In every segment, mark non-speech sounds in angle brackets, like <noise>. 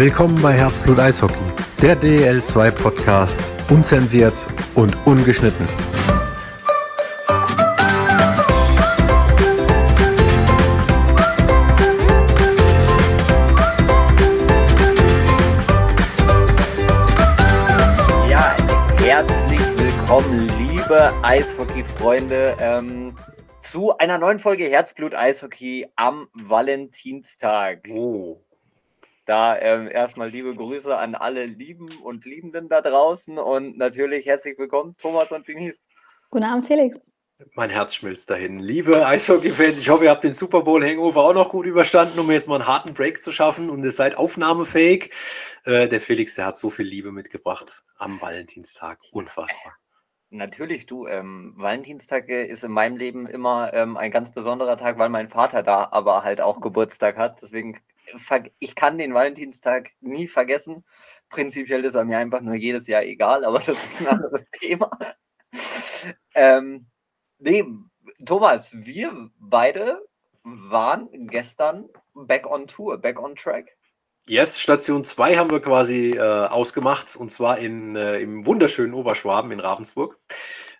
Willkommen bei Herzblut Eishockey, der DL2 Podcast, unzensiert und ungeschnitten. Ja, herzlich willkommen, liebe Eishockey-Freunde, ähm, zu einer neuen Folge Herzblut Eishockey am Valentinstag. Oh. Da ähm, erstmal liebe Grüße an alle Lieben und Liebenden da draußen und natürlich herzlich willkommen, Thomas und Denise. Guten Abend, Felix. Mein Herz schmilzt dahin. Liebe Eishockey-Fans, ich hoffe, ihr habt den Super Bowl-Hangover auch noch gut überstanden, um jetzt mal einen harten Break zu schaffen und ihr seid aufnahmefähig. Äh, der Felix, der hat so viel Liebe mitgebracht am Valentinstag. Unfassbar. Natürlich, du, ähm, Valentinstag äh, ist in meinem Leben immer ähm, ein ganz besonderer Tag, weil mein Vater da aber halt auch Geburtstag hat. Deswegen, ich kann den Valentinstag nie vergessen. Prinzipiell ist er mir einfach nur jedes Jahr egal, aber das ist ein <laughs> anderes Thema. ähm, nee, Thomas, wir beide waren gestern back on Tour, back on track. Yes, Station 2 haben wir quasi äh, ausgemacht und zwar in, äh, im wunderschönen Oberschwaben in Ravensburg.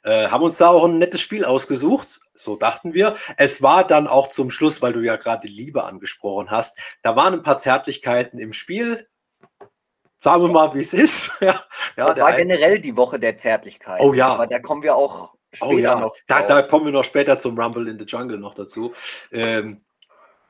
Äh, haben uns da auch ein nettes Spiel ausgesucht, so dachten wir. Es war dann auch zum Schluss, weil du ja gerade die Liebe angesprochen hast, da waren ein paar Zärtlichkeiten im Spiel. Sagen wir mal, wie es ist. <laughs> ja, ja, das war generell die Woche der Zärtlichkeit. Oh ja. Aber da kommen wir auch später Oh ja, noch da, da kommen wir noch später zum Rumble in the Jungle noch dazu. Ähm,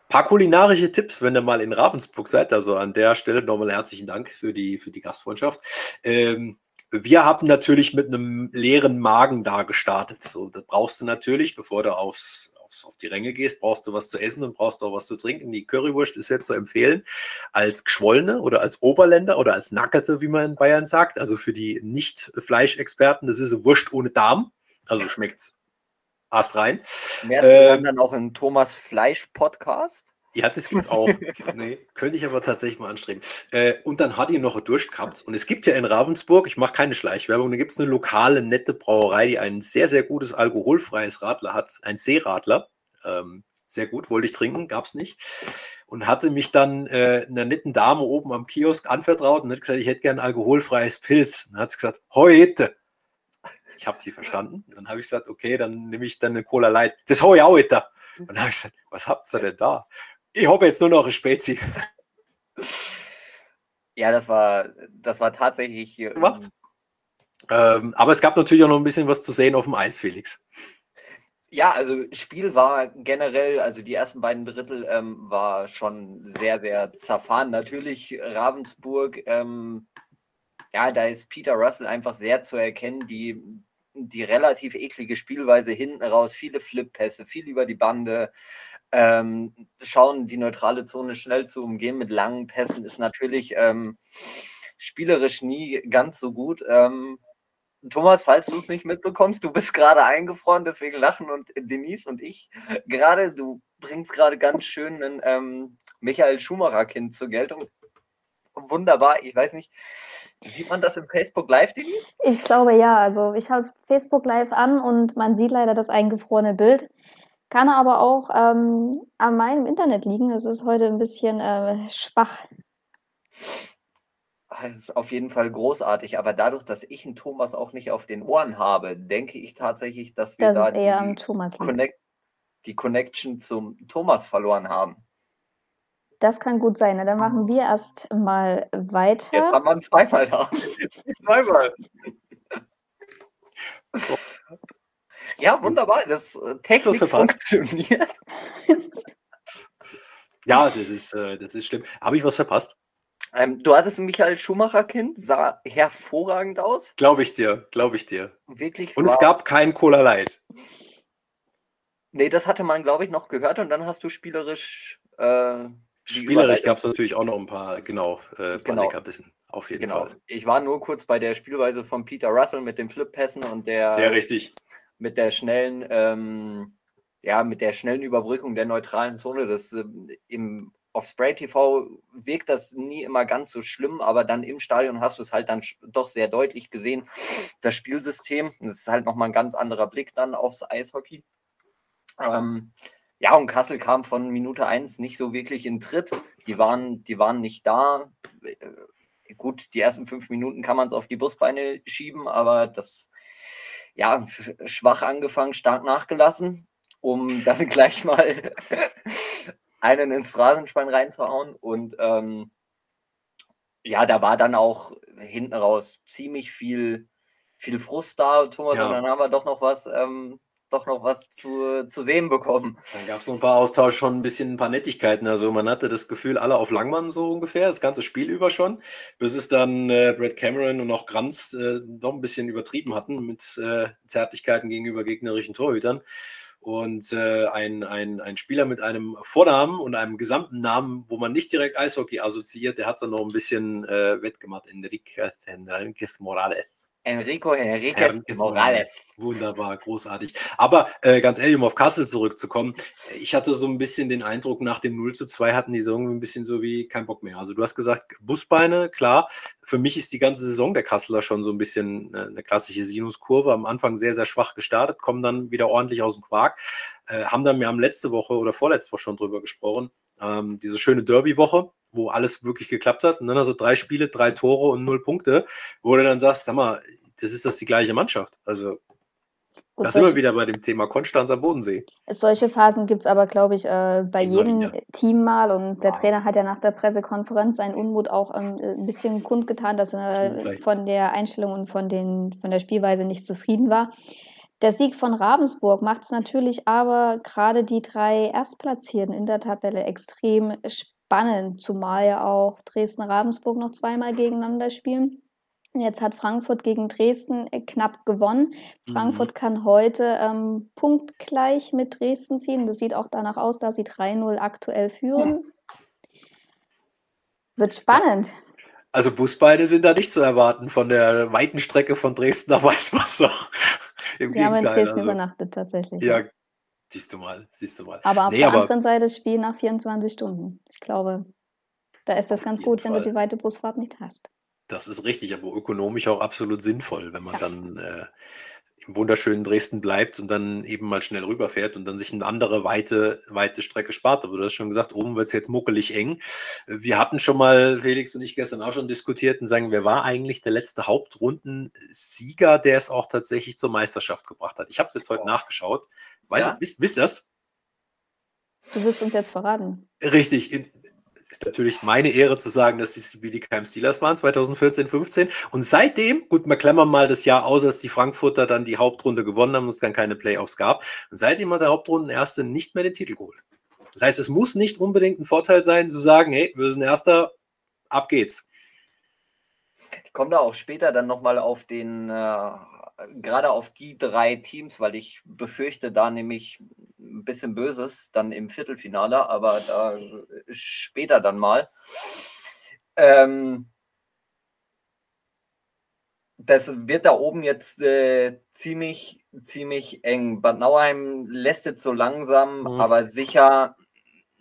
paar kulinarische Tipps, wenn ihr mal in Ravensburg seid. Also an der Stelle nochmal herzlichen Dank für die, für die Gastfreundschaft. Ähm, wir haben natürlich mit einem leeren Magen da gestartet. So, da brauchst du natürlich, bevor du aufs, aufs, auf die Ränge gehst, brauchst du was zu essen und brauchst auch was zu trinken. Die Currywurst ist jetzt zu empfehlen als geschwollene oder als Oberländer oder als Nackerte, wie man in Bayern sagt. Also für die Nicht-Fleischexperten, das ist eine Wurst ohne Darm. Also schmeckt's Ast rein. Mehr Ähm, dann auch im Thomas Fleisch Podcast. Ja, das gibt's auch. nee, könnte ich aber tatsächlich mal anstreben. Äh, und dann hat die noch Durst gehabt. Und es gibt ja in Ravensburg, ich mache keine Schleichwerbung, da gibt es eine lokale, nette Brauerei, die ein sehr, sehr gutes alkoholfreies Radler hat. Ein Seeradler. Ähm, sehr gut, wollte ich trinken, gab's nicht. Und hatte mich dann äh, einer netten Dame oben am Kiosk anvertraut und hat gesagt, ich hätte gern alkoholfreies Pilz. Und dann hat sie gesagt, heute. Ich habe sie verstanden. Dann habe ich gesagt, okay, dann nehme ich dann eine Cola Light. Das hau ich auch heute. Und dann habe ich gesagt, was habt ihr denn da? Ich habe jetzt nur noch eine Spezi. Ja, das war, das war tatsächlich. Gemacht? Ähm, aber es gab natürlich auch noch ein bisschen was zu sehen auf dem Eis, Felix. Ja, also Spiel war generell, also die ersten beiden Drittel ähm, war schon sehr, sehr zerfahren. Natürlich Ravensburg, ähm, ja, da ist Peter Russell einfach sehr zu erkennen, die, die relativ eklige Spielweise hinten raus, viele Flip-Pässe, viel über die Bande, ähm, schauen, die neutrale Zone schnell zu umgehen mit langen Pässen, ist natürlich ähm, spielerisch nie ganz so gut. Ähm, Thomas, falls du es nicht mitbekommst, du bist gerade eingefroren, deswegen lachen und Denise und ich gerade, du bringst gerade ganz schön einen ähm, Michael Schumacher-Kind zur Geltung. Wunderbar, ich weiß nicht, sieht man das im Facebook Live, Denise? Ich glaube ja. Also ich habe Facebook Live an und man sieht leider das eingefrorene Bild. Kann aber auch ähm, an meinem Internet liegen. Es ist heute ein bisschen äh, schwach. Das ist auf jeden Fall großartig, aber dadurch, dass ich einen Thomas auch nicht auf den Ohren habe, denke ich tatsächlich, dass wir Das da die. Connect die Connection zum Thomas verloren haben. Das kann gut sein. Na, dann machen wir erst mal Jetzt weiter. haben wir ihn zweimal da. <laughs> zweimal. <laughs> Ja, wunderbar. Das äh, Technik verpasst. funktioniert. <laughs> Ja, das ist, äh, das ist schlimm. Habe ich was verpasst? Ähm, du hattest ein Michael Schumacher-Kind, sah hervorragend aus. Glaube ich dir, glaube ich dir. Wirklich. Und es war- gab kein Cola Light. Nee, das hatte man, glaube ich, noch gehört und dann hast du spielerisch. Äh, Spielerisch gab es natürlich auch noch ein paar, genau, äh, Genau. Leckerbissen. Auf jeden Genau. Fall. Ich war nur kurz bei der Spielweise von Peter Russell mit den Flip-Pässen und der. Sehr richtig. Mit der schnellen, ähm, ja, mit der schnellen Überbrückung der neutralen Zone. Das ähm, im auf Spray TV wirkt das nie immer ganz so schlimm, aber dann im Stadion hast du es halt dann doch sehr deutlich gesehen. Das Spielsystem, das ist halt nochmal ein ganz anderer Blick dann aufs Eishockey. Ähm, Ja, und Kassel kam von Minute 1 nicht so wirklich in Tritt. Die waren, die waren nicht da. Äh, gut, die ersten fünf Minuten kann man es auf die Busbeine schieben, aber das, ja, schwach angefangen, stark nachgelassen, um <laughs> dann gleich mal einen ins Phrasenschwein reinzuhauen. Und ähm, ja, da war dann auch hinten raus ziemlich viel, viel Frust da, Thomas, ja. und dann haben wir doch noch was ähm, doch noch was zu, zu sehen bekommen. Dann gab es noch ein paar Austausch, schon ein bisschen ein paar Nettigkeiten. Also man hatte das Gefühl, alle auf Langmann so ungefähr, das ganze Spiel über schon, bis es dann äh, Brad Cameron und auch Granz äh, doch ein bisschen übertrieben hatten mit äh, Zärtlichkeiten gegenüber gegnerischen Torhütern. Und äh, ein, ein, ein Spieler mit einem Vornamen und einem gesamten Namen, wo man nicht direkt Eishockey assoziiert, der hat es dann noch ein bisschen äh, wettgemacht. Enrique Morales. Enrico Henriquez Morales. Wunderbar, großartig. Aber äh, ganz ehrlich, um auf Kassel zurückzukommen, ich hatte so ein bisschen den Eindruck, nach dem 0 zu 2 hatten die Saison ein bisschen so wie kein Bock mehr. Also du hast gesagt, Busbeine, klar. Für mich ist die ganze Saison der Kasseler schon so ein bisschen äh, eine klassische Sinuskurve. Am Anfang sehr, sehr schwach gestartet, kommen dann wieder ordentlich aus dem Quark. Äh, haben dann, wir haben letzte Woche oder vorletzte Woche schon drüber gesprochen, ähm, diese schöne Derby-Woche, wo alles wirklich geklappt hat. Und dann also drei Spiele, drei Tore und null Punkte, wo du dann sagst, sag mal, das ist das die gleiche Mannschaft. Also Gut, da sind wir wieder bei dem Thema Konstanz am Bodensee. Solche Phasen gibt es aber, glaube ich, äh, bei Immer jedem wieder. Team mal. Und der Trainer hat ja nach der Pressekonferenz seinen Unmut auch ähm, ein bisschen kundgetan, dass er von der Einstellung und von, den, von der Spielweise nicht zufrieden war. Der Sieg von Ravensburg macht es natürlich aber gerade die drei Erstplatzierten in der Tabelle extrem spannend, zumal ja auch Dresden-Ravensburg noch zweimal gegeneinander spielen. Jetzt hat Frankfurt gegen Dresden äh, knapp gewonnen. Frankfurt mhm. kann heute ähm, punktgleich mit Dresden ziehen. Das sieht auch danach aus, dass sie 3-0 aktuell führen. Wird spannend. Also Busbeine sind da nicht zu erwarten von der weiten Strecke von Dresden nach Weißwasser. <laughs> Im Wir Gegenteil, haben in Dresden also, übernachtet tatsächlich. Ja, siehst du mal, siehst du mal. Aber auf nee, der aber, anderen Seite das Spiel nach 24 Stunden. Ich glaube, da ist das ganz gut, Fall. wenn du die weite Busfahrt nicht hast. Das ist richtig, aber ökonomisch auch absolut sinnvoll, wenn man ja. dann äh, im wunderschönen Dresden bleibt und dann eben mal schnell rüberfährt und dann sich eine andere weite, weite Strecke spart. Aber du hast schon gesagt, oben wird es jetzt muckelig eng. Wir hatten schon mal, Felix und ich gestern auch schon diskutiert und sagen, wer war eigentlich der letzte Hauptrundensieger, der es auch tatsächlich zur Meisterschaft gebracht hat? Ich habe es jetzt heute oh. nachgeschaut. Weiß, ja? wisst, wisst ihr das? Du wirst uns jetzt verraten. Richtig. In, ist natürlich meine Ehre zu sagen, dass die Bietigheim Steelers waren, 2014, 15. Und seitdem, gut, wir klammern mal das Jahr aus, als die Frankfurter dann die Hauptrunde gewonnen haben und es dann keine Playoffs gab. Und seitdem hat der Hauptrundenerste nicht mehr den Titel geholt. Das heißt, es muss nicht unbedingt ein Vorteil sein, zu sagen, hey, wir sind Erster, ab geht's. Ich komme da auch später dann nochmal auf den äh, gerade auf die drei Teams, weil ich befürchte da nämlich ein bisschen Böses dann im Viertelfinale, aber da später dann mal. Ähm, das wird da oben jetzt äh, ziemlich, ziemlich eng. Bad Nauheim lässt jetzt so langsam, mhm. aber sicher,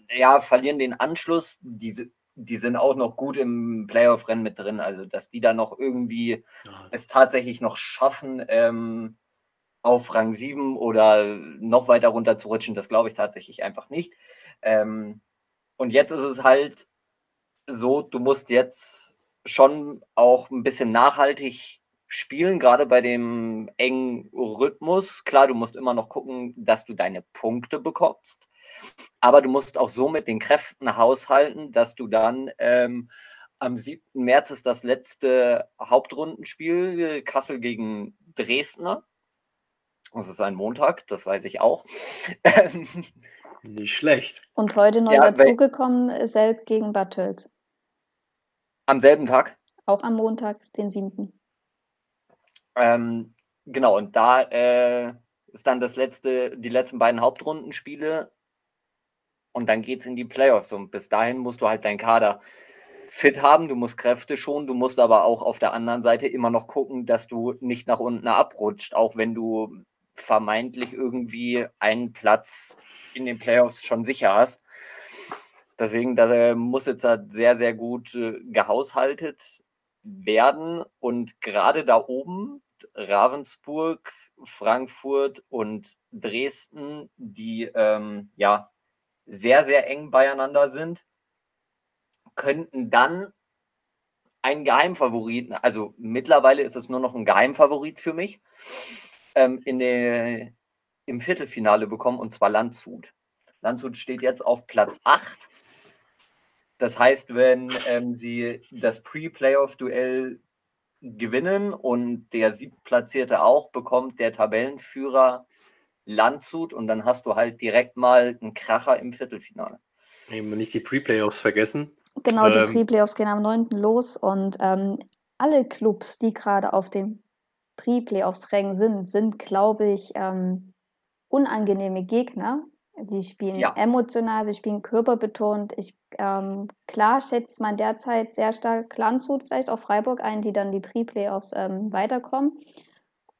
ja, verlieren den Anschluss. Diese die sind auch noch gut im Playoff-Rennen mit drin. Also, dass die da noch irgendwie ja. es tatsächlich noch schaffen, ähm, auf Rang 7 oder noch weiter runter zu rutschen, das glaube ich tatsächlich einfach nicht. Ähm, und jetzt ist es halt so, du musst jetzt schon auch ein bisschen nachhaltig spielen, gerade bei dem engen Rhythmus. Klar, du musst immer noch gucken, dass du deine Punkte bekommst. Aber du musst auch so mit den Kräften haushalten, dass du dann ähm, am 7. März ist das letzte Hauptrundenspiel, Kassel gegen Dresdner. Das ist ein Montag, das weiß ich auch. <laughs> Nicht schlecht. Und heute neu ja, dazugekommen, Selb gegen Bad Tölz. Am selben Tag? Auch am Montag, den 7. Ähm, genau, und da äh, ist dann das letzte, die letzten beiden Hauptrundenspiele und dann geht es in die Playoffs. Und bis dahin musst du halt deinen Kader fit haben, du musst Kräfte schonen, du musst aber auch auf der anderen Seite immer noch gucken, dass du nicht nach unten abrutscht, auch wenn du vermeintlich irgendwie einen Platz in den Playoffs schon sicher hast. Deswegen, da muss jetzt halt sehr, sehr gut äh, gehaushaltet werden. Und gerade da oben, Ravensburg, Frankfurt und Dresden, die ähm, ja sehr, sehr eng beieinander sind, könnten dann einen Geheimfavoriten, also mittlerweile ist es nur noch ein Geheimfavorit für mich, ähm, in der, im Viertelfinale bekommen, und zwar Landshut. Landshut steht jetzt auf Platz 8. Das heißt, wenn ähm, sie das Pre-Playoff-Duell gewinnen und der siebtplatzierte auch, bekommt der Tabellenführer Landshut und dann hast du halt direkt mal einen Kracher im Viertelfinale. Eben nicht die Pre-Playoffs vergessen. Genau, die ähm, Pre-Playoffs gehen am 9. los und ähm, alle Clubs, die gerade auf dem Pre-Playoffs-Rängen sind, sind, glaube ich, ähm, unangenehme Gegner. Sie spielen ja. emotional, sie spielen körperbetont. Ich, ähm, klar schätzt man derzeit sehr stark Landshut, vielleicht auch Freiburg ein, die dann die Pre-Playoffs ähm, weiterkommen.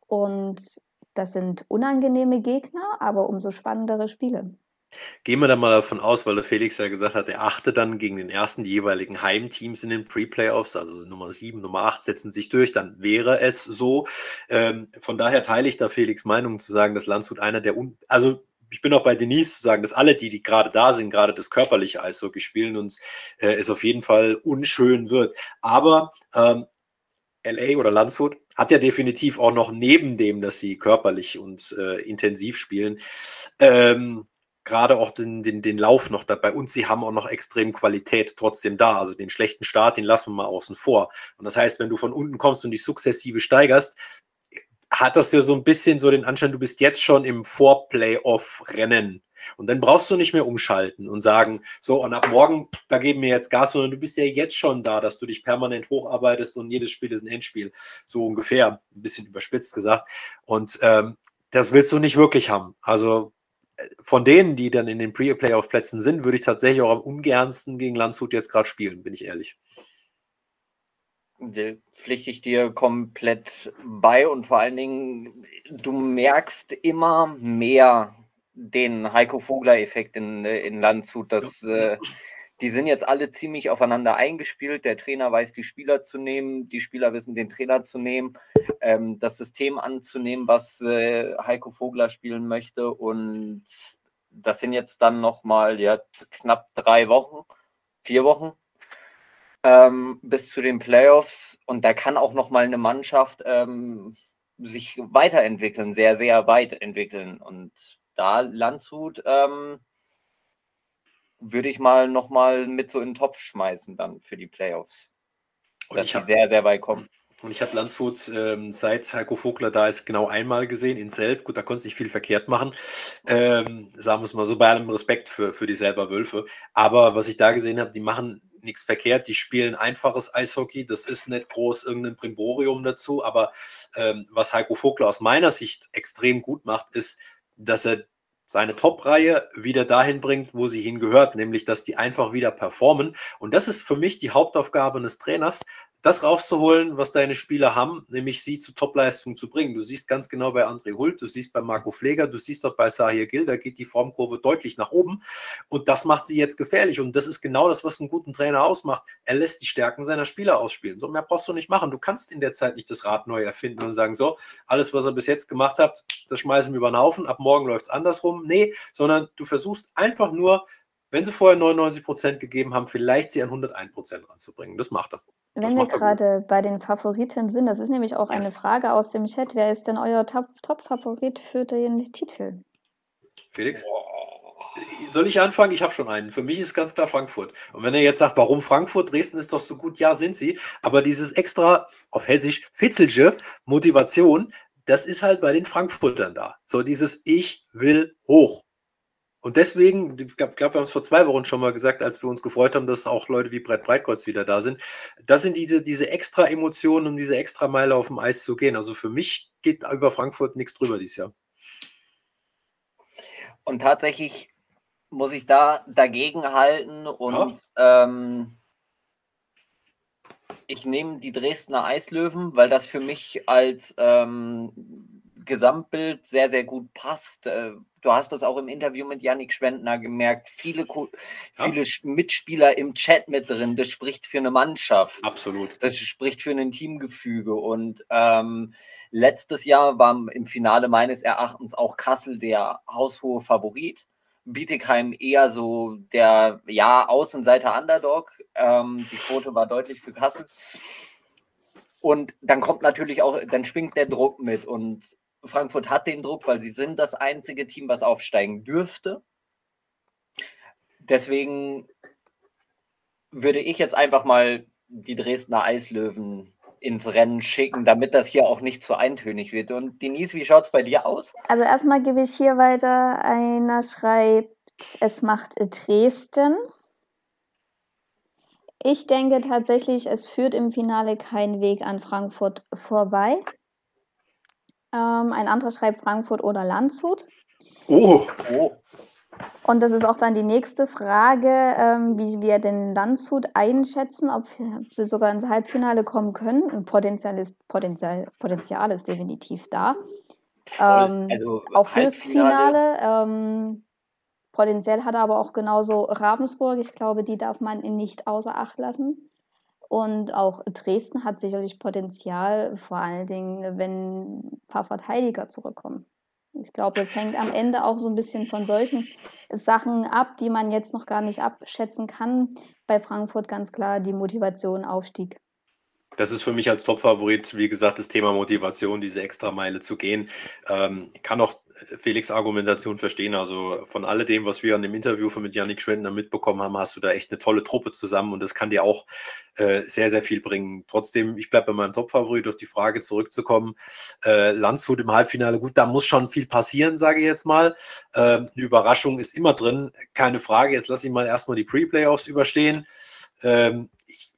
Und das sind unangenehme Gegner, aber umso spannendere Spiele. Gehen wir da mal davon aus, weil der Felix ja gesagt hat, er achtet dann gegen den ersten jeweiligen Heimteams in den Pre-Playoffs, also Nummer 7, Nummer 8 setzen sich durch, dann wäre es so. Ähm, von daher teile ich da Felix Meinung zu sagen, dass Landshut einer der, un also ich bin auch bei Denise zu sagen, dass alle, die, die gerade da sind, gerade das körperliche Eishockey spielen und äh, es auf jeden Fall unschön wird. Aber ähm, LA oder Landshut hat ja definitiv auch noch neben dem, dass sie körperlich und äh, intensiv spielen, ähm, gerade auch den, den, den Lauf noch dabei und sie haben auch noch extrem Qualität trotzdem da. Also den schlechten Start, den lassen wir mal außen vor. Und das heißt, wenn du von unten kommst und dich sukzessive steigerst, hat das ja so ein bisschen so den Anschein, du bist jetzt schon im Vorplayoff-Rennen. Und dann brauchst du nicht mehr umschalten und sagen, so, und ab morgen, da geben wir jetzt Gas, sondern du bist ja jetzt schon da, dass du dich permanent hocharbeitest und jedes Spiel ist ein Endspiel. So ungefähr, ein bisschen überspitzt gesagt. Und ähm, das willst du nicht wirklich haben. Also von denen, die dann in den Pre-Playoff-Plätzen sind, würde ich tatsächlich auch am ungernsten gegen Landshut jetzt gerade spielen, bin ich ehrlich. Pflichte ich dir komplett bei und vor allen Dingen, du merkst immer mehr den Heiko Vogler-Effekt in, in Landshut, dass ja. äh, die sind jetzt alle ziemlich aufeinander eingespielt. Der Trainer weiß, die Spieler zu nehmen, die Spieler wissen, den Trainer zu nehmen, ähm, das System anzunehmen, was äh, Heiko Vogler spielen möchte. Und das sind jetzt dann nochmal ja, knapp drei Wochen, vier Wochen ähm, bis zu den Playoffs. Und da kann auch nochmal eine Mannschaft ähm, sich weiterentwickeln, sehr, sehr weit entwickeln. Und da Landshut ähm, würde ich mal nochmal mit so in den Topf schmeißen dann für die Playoffs. Und dass sie sehr, sehr weit kommen. Und ich habe Landshut ähm, seit Heiko Vogler da ist genau einmal gesehen in Selb. Gut, da konnte nicht viel verkehrt machen. Ähm, sagen wir es mal so, bei allem Respekt für, für die selber Wölfe. Aber was ich da gesehen habe, die machen nichts verkehrt. Die spielen einfaches Eishockey. Das ist nicht groß irgendein Primborium dazu. Aber ähm, was Heiko Vogler aus meiner Sicht extrem gut macht, ist, dass er seine Top-Reihe wieder dahin bringt, wo sie hingehört, nämlich dass die einfach wieder performen. Und das ist für mich die Hauptaufgabe eines Trainers, das rauszuholen, was deine Spieler haben, nämlich sie zu Topleistung zu bringen. Du siehst ganz genau bei André Hult, du siehst bei Marco Pfleger, du siehst dort bei Sahir Gil, da geht die Formkurve deutlich nach oben und das macht sie jetzt gefährlich und das ist genau das, was einen guten Trainer ausmacht. Er lässt die Stärken seiner Spieler ausspielen. So mehr brauchst du nicht machen. Du kannst in der Zeit nicht das Rad neu erfinden und sagen, so, alles, was er bis jetzt gemacht hat, das schmeißen wir über den Haufen, ab morgen läuft es andersrum. Nee, sondern du versuchst einfach nur wenn sie vorher 99 Prozent gegeben haben, vielleicht sie an 101 Prozent ranzubringen. Das macht er. Wenn wir gerade bei den Favoriten sind, das ist nämlich auch eine Frage aus dem Chat. Wer ist denn euer Top-Favorit für den Titel? Felix? Soll ich anfangen? Ich habe schon einen. Für mich ist ganz klar Frankfurt. Und wenn er jetzt sagt, warum Frankfurt? Dresden ist doch so gut. Ja, sind sie. Aber dieses extra, auf Hessisch, Fitzelge Motivation, das ist halt bei den Frankfurtern da. So dieses Ich will hoch. Und deswegen, ich glaube, wir haben es vor zwei Wochen schon mal gesagt, als wir uns gefreut haben, dass auch Leute wie Brett Breitkreuz wieder da sind. Das sind diese, diese extra Emotionen, um diese extra Meile auf dem Eis zu gehen. Also für mich geht über Frankfurt nichts drüber dieses Jahr. Und tatsächlich muss ich da dagegen halten und ja. ähm, ich nehme die Dresdner Eislöwen, weil das für mich als ähm, Gesamtbild sehr, sehr gut passt. Äh, du hast das auch im Interview mit Yannick Schwendner gemerkt. Viele, viele ja. Mitspieler im Chat mit drin. Das spricht für eine Mannschaft. Absolut. Das spricht für ein Teamgefüge. Und ähm, letztes Jahr war im Finale meines Erachtens auch Kassel der haushohe Favorit. Bietigheim eher so der ja Außenseiter Underdog. Ähm, die Quote war deutlich für Kassel. Und dann kommt natürlich auch, dann schwingt der Druck mit. Und Frankfurt hat den Druck, weil sie sind das einzige Team, was aufsteigen dürfte. Deswegen würde ich jetzt einfach mal die Dresdner Eislöwen ins Rennen schicken, damit das hier auch nicht zu eintönig wird. Und Denise, wie schaut es bei dir aus? Also erstmal gebe ich hier weiter. Einer schreibt, es macht Dresden. Ich denke tatsächlich, es führt im Finale kein Weg an Frankfurt vorbei. Ähm, ein anderer schreibt Frankfurt oder Landshut. Oh. oh. Und das ist auch dann die nächste Frage, ähm, wie wir den Landshut einschätzen, ob sie sogar ins Halbfinale kommen können. Potenzial ist, Potenzial, Potenzial ist definitiv da. Ähm, also auch fürs Finale. Ähm, Potenziell hat aber auch genauso Ravensburg. Ich glaube, die darf man nicht außer Acht lassen. Und auch Dresden hat sicherlich Potenzial, vor allen Dingen, wenn ein paar Verteidiger zurückkommen. Ich glaube, es hängt am Ende auch so ein bisschen von solchen Sachen ab, die man jetzt noch gar nicht abschätzen kann. Bei Frankfurt ganz klar die Motivation Aufstieg. Das ist für mich als Top-Favorit, wie gesagt, das Thema Motivation, diese Extrameile zu gehen. Ähm, kann auch Felix Argumentation verstehen. Also von alledem, was wir an dem Interview von mit Yannick Schwendner mitbekommen haben, hast du da echt eine tolle Truppe zusammen und das kann dir auch äh, sehr, sehr viel bringen. Trotzdem, ich bleibe bei meinem Top-Favorit, auf die Frage zurückzukommen. Äh, Landshut im Halbfinale, gut, da muss schon viel passieren, sage ich jetzt mal. Äh, eine Überraschung ist immer drin, keine Frage. Jetzt lasse ich mal erstmal die Pre-Playoffs überstehen. Ähm, ich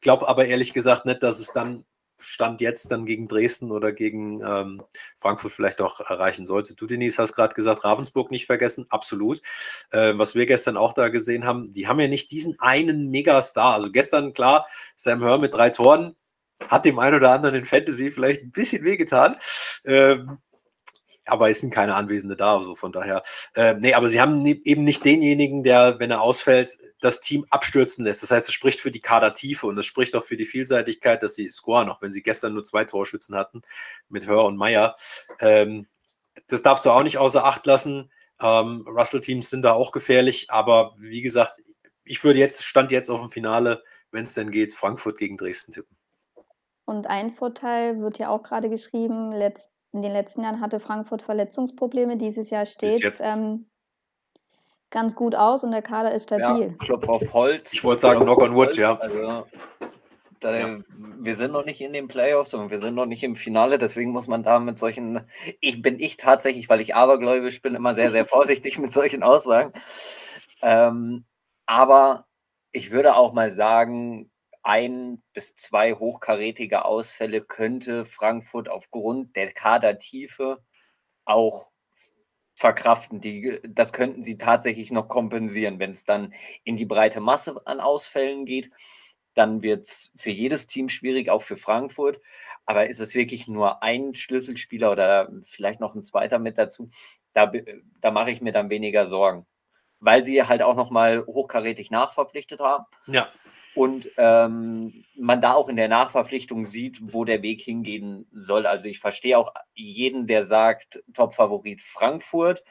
glaube aber ehrlich gesagt nicht, dass es dann Stand jetzt dann gegen Dresden oder gegen ähm, Frankfurt vielleicht auch erreichen sollte. Du, Denise, hast gerade gesagt, Ravensburg nicht vergessen, absolut. Äh, was wir gestern auch da gesehen haben, die haben ja nicht diesen einen Megastar. Also gestern, klar, Sam Hör mit drei Toren, hat dem einen oder anderen in Fantasy vielleicht ein bisschen wehgetan. Ähm, aber es sind keine Anwesende da, also von daher. Äh, nee, aber sie haben eben nicht denjenigen, der, wenn er ausfällt, das Team abstürzen lässt. Das heißt, es spricht für die Kadertiefe und es spricht auch für die Vielseitigkeit, dass sie scoren, auch wenn sie gestern nur zwei Torschützen hatten mit Hör und Meier. Ähm, das darfst du auch nicht außer Acht lassen. Ähm, Russell-Teams sind da auch gefährlich, aber wie gesagt, ich würde jetzt, stand jetzt auf dem Finale, wenn es denn geht, Frankfurt gegen Dresden tippen. Und ein Vorteil wird ja auch gerade geschrieben, letzt, in den letzten Jahren hatte Frankfurt Verletzungsprobleme. Dieses Jahr steht es ähm, ganz gut aus und der Kader ist stabil. Ja, Klopf auf Holz. Ich wollte sagen, Knock on Wood, ja. Also, da, ja. Wir sind noch nicht in den Playoffs und wir sind noch nicht im Finale, deswegen muss man da mit solchen, ich bin ich tatsächlich, weil ich abergläubisch bin, immer sehr, sehr <laughs> vorsichtig mit solchen Aussagen. Ähm, aber ich würde auch mal sagen, ein bis zwei hochkarätige Ausfälle könnte Frankfurt aufgrund der Kadertiefe auch verkraften. Die, das könnten sie tatsächlich noch kompensieren. Wenn es dann in die breite Masse an Ausfällen geht, dann wird es für jedes Team schwierig, auch für Frankfurt. Aber ist es wirklich nur ein Schlüsselspieler oder vielleicht noch ein zweiter mit dazu? Da, da mache ich mir dann weniger Sorgen. Weil sie halt auch nochmal hochkarätig nachverpflichtet haben. Ja und ähm, man da auch in der Nachverpflichtung sieht, wo der Weg hingehen soll. Also ich verstehe auch jeden, der sagt, Top-Favorit Frankfurt.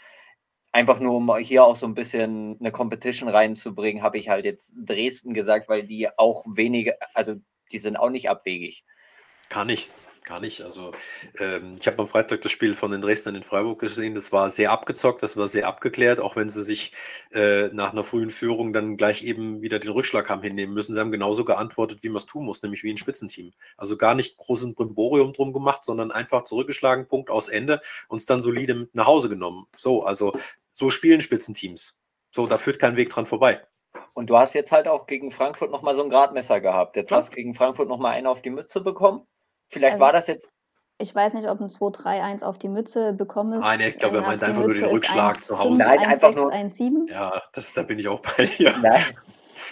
Einfach nur, um hier auch so ein bisschen eine Competition reinzubringen, habe ich halt jetzt Dresden gesagt, weil die auch wenige, also die sind auch nicht abwegig. Kann ich. Gar nicht. Also ähm, ich habe am Freitag das Spiel von den Dresdnern in Freiburg gesehen. Das war sehr abgezockt, das war sehr abgeklärt, auch wenn sie sich äh, nach einer frühen Führung dann gleich eben wieder den Rückschlag haben hinnehmen müssen. Sie haben genauso geantwortet, wie man es tun muss, nämlich wie ein Spitzenteam. Also gar nicht großen Brimborium drum gemacht, sondern einfach zurückgeschlagen, Punkt aus Ende, und es dann solide mit nach Hause genommen. So, also so spielen Spitzenteams. So, da führt kein Weg dran vorbei. Und du hast jetzt halt auch gegen Frankfurt nochmal so ein Gradmesser gehabt. Jetzt ja. hast du gegen Frankfurt nochmal einen auf die Mütze bekommen. Vielleicht also war das jetzt. Ich weiß nicht, ob ein 2-3-1 auf die Mütze bekommen ist. Nein, ich glaube, er meint einfach nur den Rückschlag 1, zu Hause. Nein, 1, einfach 6, nur. 1, 7. Ja, das, da bin ich auch bei dir. Nein.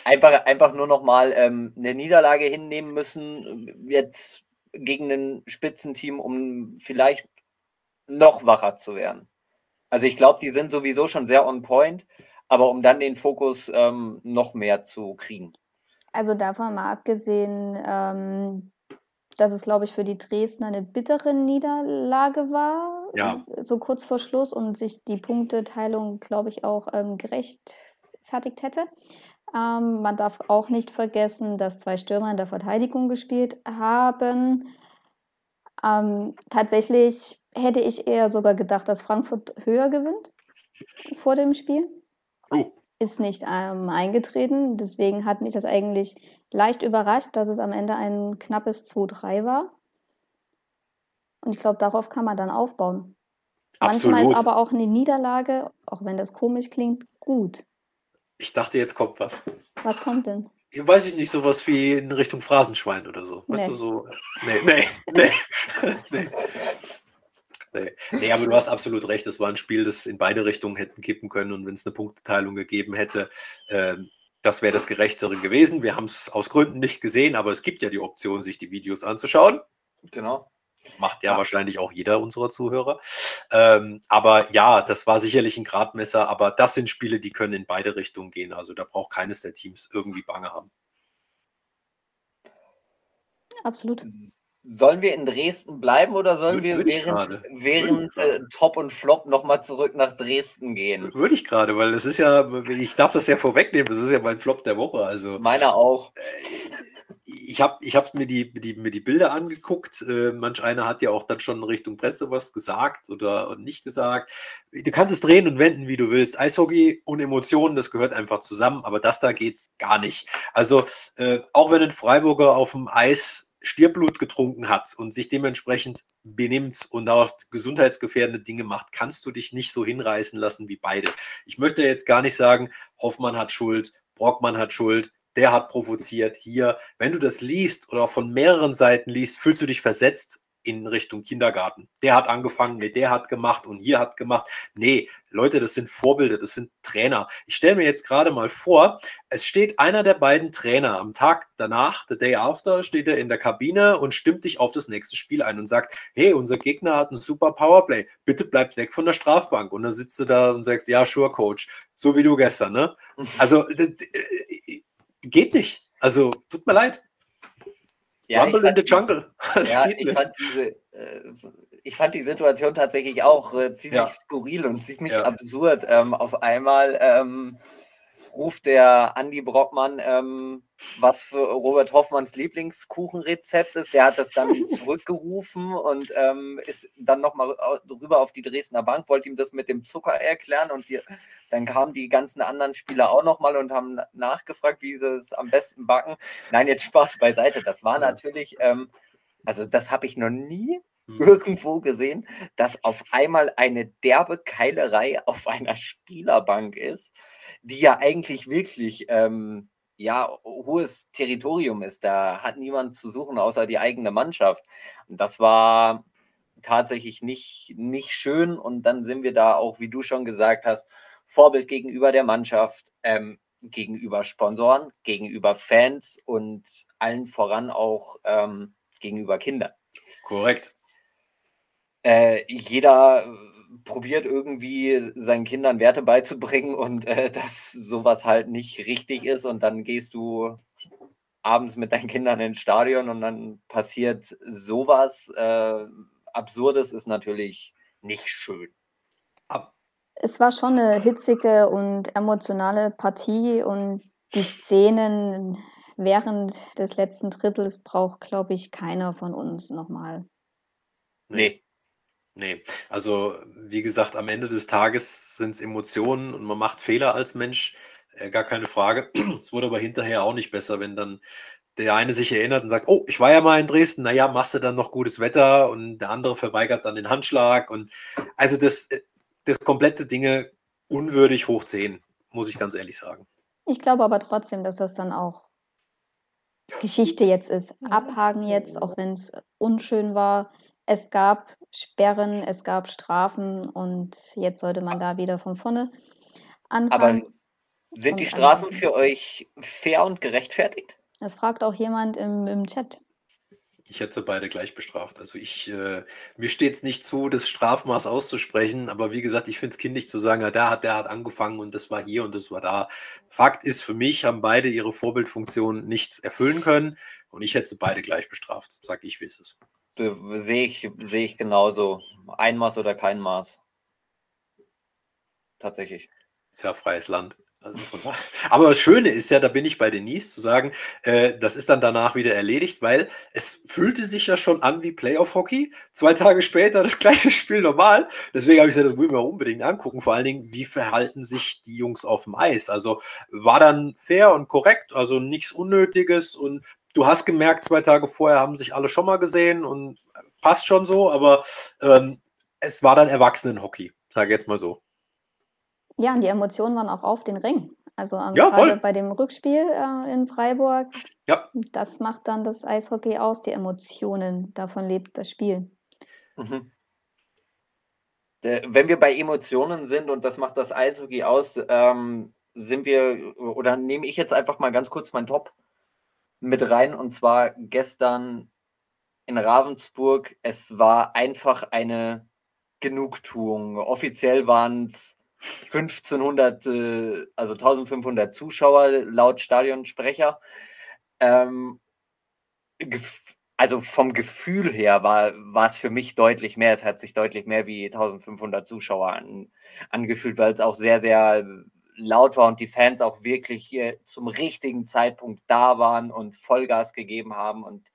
Einfach, einfach nur nochmal ähm, eine Niederlage hinnehmen müssen, jetzt gegen ein Spitzenteam, um vielleicht noch wacher zu werden. Also ich glaube, die sind sowieso schon sehr on point, aber um dann den Fokus ähm, noch mehr zu kriegen. Also davon mal abgesehen, ähm, dass es, glaube ich, für die Dresdner eine bittere Niederlage war, ja. so kurz vor Schluss und sich die Punkteteilung, glaube ich, auch ähm, gerechtfertigt hätte. Ähm, man darf auch nicht vergessen, dass zwei Stürmer in der Verteidigung gespielt haben. Ähm, tatsächlich hätte ich eher sogar gedacht, dass Frankfurt höher gewinnt vor dem Spiel. Oh. Ist nicht ähm, eingetreten. Deswegen hat mich das eigentlich leicht überrascht, dass es am Ende ein knappes 2-3 war. Und ich glaube, darauf kann man dann aufbauen. Absolut. Manchmal ist aber auch eine Niederlage, auch wenn das komisch klingt, gut. Ich dachte, jetzt kommt was. Was kommt denn? Weiß ich nicht, sowas wie in Richtung Phrasenschwein oder so. Weißt Nee. du, so. Nee, nee, <laughs> nee. nee. Nee. nee, aber du hast absolut recht. Es war ein Spiel, das in beide Richtungen hätten kippen können. Und wenn es eine Punkteteilung gegeben hätte, ähm, das wäre das Gerechtere gewesen. Wir haben es aus Gründen nicht gesehen, aber es gibt ja die Option, sich die Videos anzuschauen. Genau. Macht ja, Ja. wahrscheinlich auch jeder unserer Zuhörer. Ähm, aber ja, das war sicherlich ein Gradmesser, aber das sind Spiele, die können in beide Richtungen gehen. Also da braucht keines der Teams irgendwie Bange haben. Absolut. Sollen wir in Dresden bleiben oder sollen wir während, während äh, Top und Flop nochmal zurück nach Dresden gehen? Würde ich gerade, weil das ist ja, ich darf das ja vorwegnehmen, das ist ja mein Flop der Woche. Also Meiner auch. ich habe ich hab mir, die, die, mir die Bilder angeguckt. Äh, manch einer hat ja auch dann schon Richtung Presse was gesagt oder nicht gesagt. Du kannst es drehen und wenden, wie du willst. Eishockey und Emotionen, das gehört einfach zusammen, aber das da geht gar nicht. Also, äh, auch wenn ein Freiburger auf dem Eis Stirbblut getrunken hat und sich dementsprechend benimmt und auch gesundheitsgefährdende Dinge macht, kannst du dich nicht so hinreißen lassen wie beide. Ich möchte jetzt gar nicht sagen, Hoffmann hat Schuld, Brockmann hat Schuld, der hat provoziert hier. Wenn du das liest oder von mehreren Seiten liest, fühlst du dich versetzt in Richtung Kindergarten. Der hat angefangen, nee, der hat gemacht und hier hat gemacht. Nee, Leute, das sind Vorbilder, das sind Trainer. Ich stelle mir jetzt gerade mal vor, es steht einer der beiden Trainer am Tag danach, the day after, steht er in der Kabine und stimmt dich auf das nächste Spiel ein und sagt, hey, unser Gegner hat ein super Powerplay, bitte bleibt weg von der Strafbank. Und dann sitzt du da und sagst, ja, sure, Coach, so wie du gestern, ne? Also, das, äh, geht nicht. Also, tut mir leid. Ja, ich Rumble in fand, the Jungle. <laughs> Das ja, ich fand diese, äh, ich fand die Situation tatsächlich auch äh, ziemlich Ja. skurril und ziemlich Ja. absurd. Ähm, auf einmal ähm, ruft der Andi Brockmann, ähm, was für Robert Hoffmanns Lieblingskuchenrezept ist. Der hat das dann <laughs> zurückgerufen und ähm, ist dann nochmal rüber auf die Dresdner Bank, wollte ihm das mit dem Zucker erklären und die, dann kamen die ganzen anderen Spieler auch nochmal und haben na- nachgefragt, wie sie es am besten backen. Nein, jetzt Spaß beiseite. Das war natürlich, ähm, also das habe ich noch nie. Irgendwo gesehen, dass auf einmal eine derbe Keilerei <laughs> auf einer Spielerbank ist, die ja eigentlich wirklich ähm, ja hohes Territorium ist. Da hat niemand zu suchen außer die eigene Mannschaft. Und das war tatsächlich nicht, nicht schön. Und dann sind wir da auch, wie du schon gesagt hast, Vorbild gegenüber der Mannschaft, ähm, gegenüber Sponsoren, gegenüber Fans und allen voran auch ähm, gegenüber Kindern Korrekt. Äh, jeder äh, probiert irgendwie seinen Kindern Werte beizubringen und äh, <laughs> dass sowas halt nicht richtig ist und dann gehst du abends mit deinen Kindern ins Stadion und dann passiert sowas äh, Absurdes ist natürlich nicht schön. Es war schon eine hitzige und emotionale Partie und die Szenen während des letzten Drittels braucht, glaube ich, keiner von uns nochmal. Nee. Nee, also wie gesagt, am Ende des Tages sind es Emotionen und man macht Fehler als Mensch, äh, gar keine Frage. <clears throat> Es wurde aber hinterher auch nicht besser, wenn dann der eine sich erinnert und sagt, oh, ich war ja mal in Dresden, naja, machst du dann noch gutes Wetter und der andere verweigert dann den Handschlag und also das, äh, das komplette Dinge unwürdig hoch 10, muss ich ganz ehrlich sagen. Ich glaube aber trotzdem, dass das dann auch Geschichte jetzt ist. Abhaken jetzt, auch wenn es unschön war. Es gab Sperren, es gab Strafen und jetzt sollte man da wieder von vorne Aber anfangen. sind die Strafen ansonsten- für euch fair und gerechtfertigt? Das fragt auch jemand im, im Chat. Ich hätte sie beide gleich bestraft. Also ich, äh, mir steht es nicht zu, das Strafmaß auszusprechen, aber wie gesagt, ich finde es kindlich zu sagen, ja, der hat, der hat angefangen und das war hier und das war da. Fakt ist für mich, haben beide ihre Vorbildfunktion nichts erfüllen können und ich hätte sie beide gleich bestraft. Sag ich, wie es ist. Sehe ich, sehe ich genauso. Ein Maß oder kein Maß. Tatsächlich. Sehr freies Land. Also aber das Schöne ist ja, da bin ich bei Denise, zu sagen, äh, das ist dann danach wieder erledigt, weil es fühlte sich ja schon an wie Playoff-Hockey. Zwei Tage später das gleiche Spiel normal. Deswegen habe ich gesagt, das will ich mir unbedingt angucken. Vor allen Dingen, wie verhalten sich die Jungs auf dem Eis? Also war dann fair und korrekt, also nichts Unnötiges. Und du hast gemerkt, zwei Tage vorher haben sich alle schon mal gesehen und passt schon so, aber ähm, es war dann Erwachsenen-Hockey, sage ich jetzt mal so. Ja, und die Emotionen waren auch auf den Ring. Also ähm, Ja, gerade voll. bei dem Rückspiel äh, in Freiburg, Ja. das macht dann das Eishockey aus, die Emotionen. Davon lebt das Spiel. Mhm. Wenn wir bei Emotionen sind und das macht das Eishockey aus, ähm, sind wir oder nehme ich jetzt einfach mal ganz kurz meinen Top mit rein und zwar gestern in Ravensburg. Es war einfach eine Genugtuung. Offiziell waren es 1500, äh, also 1500 Zuschauer laut Stadionsprecher. Ähm, also vom Gefühl her war, war es für mich deutlich mehr. Es hat sich deutlich mehr wie 1500 Zuschauer an, angefühlt, weil es auch sehr, sehr laut war und die Fans auch wirklich hier zum richtigen Zeitpunkt da waren und Vollgas gegeben haben und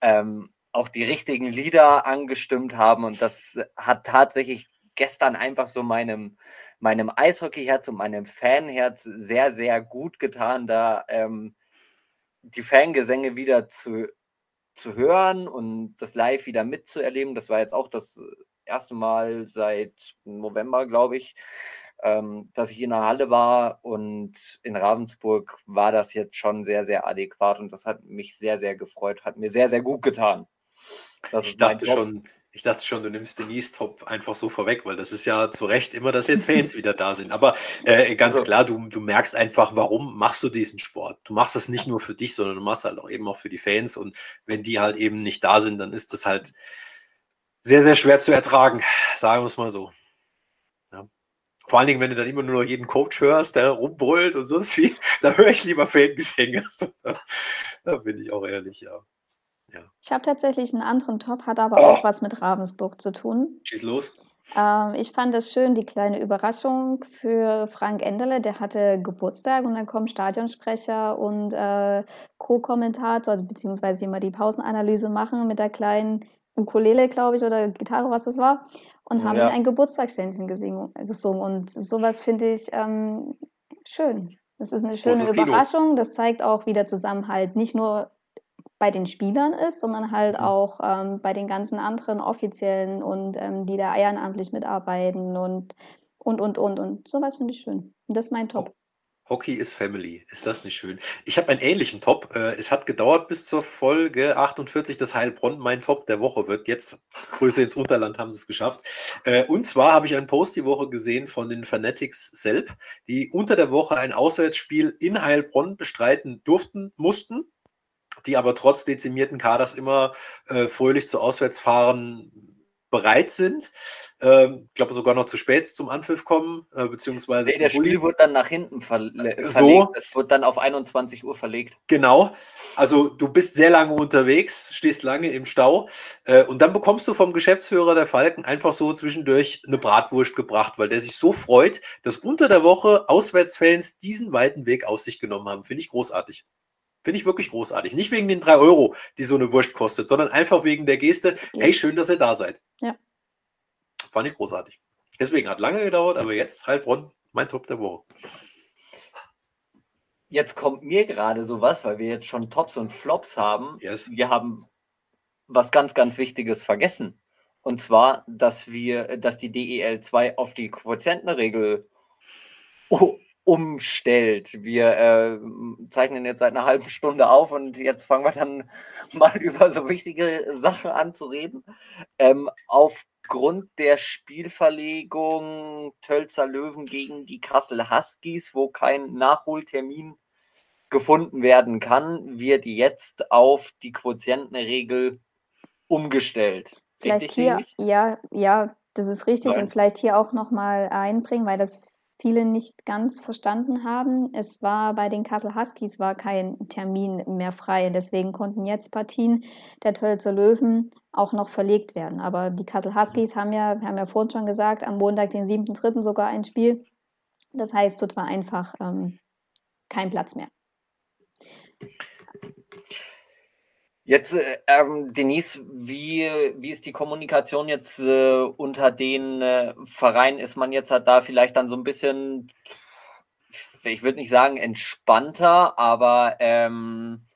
ähm, auch die richtigen Lieder angestimmt haben. Und das hat tatsächlich gestern einfach so meinem, meinem Eishockeyherz und meinem Fanherz sehr, sehr gut getan, da ähm, die Fangesänge wieder zu, zu hören und das live wieder mitzuerleben. Das war jetzt auch das erste Mal seit November, glaube ich, ähm, dass ich in der Halle war und in Ravensburg war das jetzt schon sehr, sehr adäquat und das hat mich sehr, sehr gefreut, hat mir sehr, sehr gut getan. Das ich dachte schon, ich dachte schon, du nimmst Denise Top einfach so vorweg, weil das ist ja zu Recht immer, dass jetzt Fans wieder da sind. Aber äh, <laughs> ganz also. klar, du, du merkst einfach, warum machst du diesen Sport? Du machst das nicht nur für dich, sondern du machst halt auch eben auch für die Fans. Und wenn die halt eben nicht da sind, dann ist das halt sehr, sehr schwer zu ertragen, sagen wir es mal so. Vor allen Dingen, wenn du dann immer nur noch jeden Coach hörst, der rumbrüllt und sonst wie, <laughs> da höre ich lieber Fangesänge. Also, <laughs> da, da bin ich auch ehrlich, ja. Ja. Ich habe tatsächlich einen anderen Top, hat aber oh. auch was mit Ravensburg zu tun. Schieß los. Ähm, ich fand es schön, die kleine Überraschung für Frank Enderle. Der hatte Geburtstag und dann kommen Stadionsprecher und äh, Co-Kommentator, also beziehungsweise mal die Pausenanalyse machen mit der kleinen Ukulele, glaube ich, oder Gitarre, was das war, und haben ja. ein Geburtstagsständchen gesungen. Und sowas finde ich ähm, schön. Das ist eine schöne Überraschung. Das zeigt auch wieder Zusammenhalt, nicht nur bei den Spielern ist, sondern halt mhm. auch ähm, bei den ganzen anderen Offiziellen und ähm, die da ehrenamtlich mitarbeiten und und und und und sowas finde ich schön. Das ist mein Top. Hockey ist Family. Ist das nicht schön? Ich habe einen ähnlichen Top. Äh, es hat gedauert bis zur Folge 48, dass Heilbronn mein Top der Woche wird. Jetzt, Grüße ins Unterland, haben sie es geschafft. Äh, und zwar habe ich einen Post die Woche gesehen von den Fanatics Selb, die unter der Woche ein Auswärtsspiel in Heilbronn bestreiten durften, mussten die aber trotz dezimierten Kaders immer äh, fröhlich zu Auswärtsfahren bereit sind. Ähm, ich glaube sogar noch zu spät zum Anpfiff kommen, äh, beziehungsweise. Nee, das Spiel wird dann nach hinten verle verlegt. So. Es wird dann auf 21 Uhr verlegt. Genau. Also du bist sehr lange unterwegs, stehst lange im Stau äh, und dann bekommst du vom Geschäftsführer der Falken einfach so zwischendurch eine Bratwurst gebracht, weil der sich so freut, dass unter der Woche Auswärtsfans diesen weiten Weg auf sich genommen haben. Finde ich großartig. Finde ich wirklich großartig. Nicht wegen den drei Euro, die so eine Wurst kostet, sondern einfach wegen der Geste, ja. hey, schön, dass ihr da seid. Ja. Fand ich großartig. Deswegen hat lange gedauert, aber jetzt Heilbronn, mein Top der Woche. Jetzt kommt mir gerade sowas, weil wir jetzt schon Tops und Flops haben. Yes. Wir haben was ganz, ganz Wichtiges vergessen. Und zwar, dass wir, dass die DEL 2 auf die Quotientenregel umstellt. Wir äh, zeichnen jetzt seit einer halben Stunde auf und jetzt fangen wir dann <laughs> mal über so wichtige Sachen an zu reden. Ähm, aufgrund der Spielverlegung Tölzer Löwen gegen die Kassel Huskies, wo kein Nachholtermin gefunden werden kann, wird jetzt auf die Quotientenregel umgestellt. Vielleicht richtig, hier, ja, ja, das ist richtig Nein. und vielleicht hier auch nochmal einbringen, weil das viele nicht ganz verstanden haben. Es war bei den Kassel Huskies war kein Termin mehr frei. Deswegen konnten jetzt Partien der Tölzer Löwen auch noch verlegt werden. Aber die Kassel Huskies haben ja, haben ja vorhin schon gesagt, am Montag, den 7.3. sogar ein Spiel. Das heißt, dort war einfach ähm, kein Platz mehr. Jetzt, äh, ähm, Denise, wie, wie ist die Kommunikation jetzt äh, unter den äh, Vereinen? Ist man jetzt halt da vielleicht dann so ein bisschen, ich würde nicht sagen entspannter, aber ähm,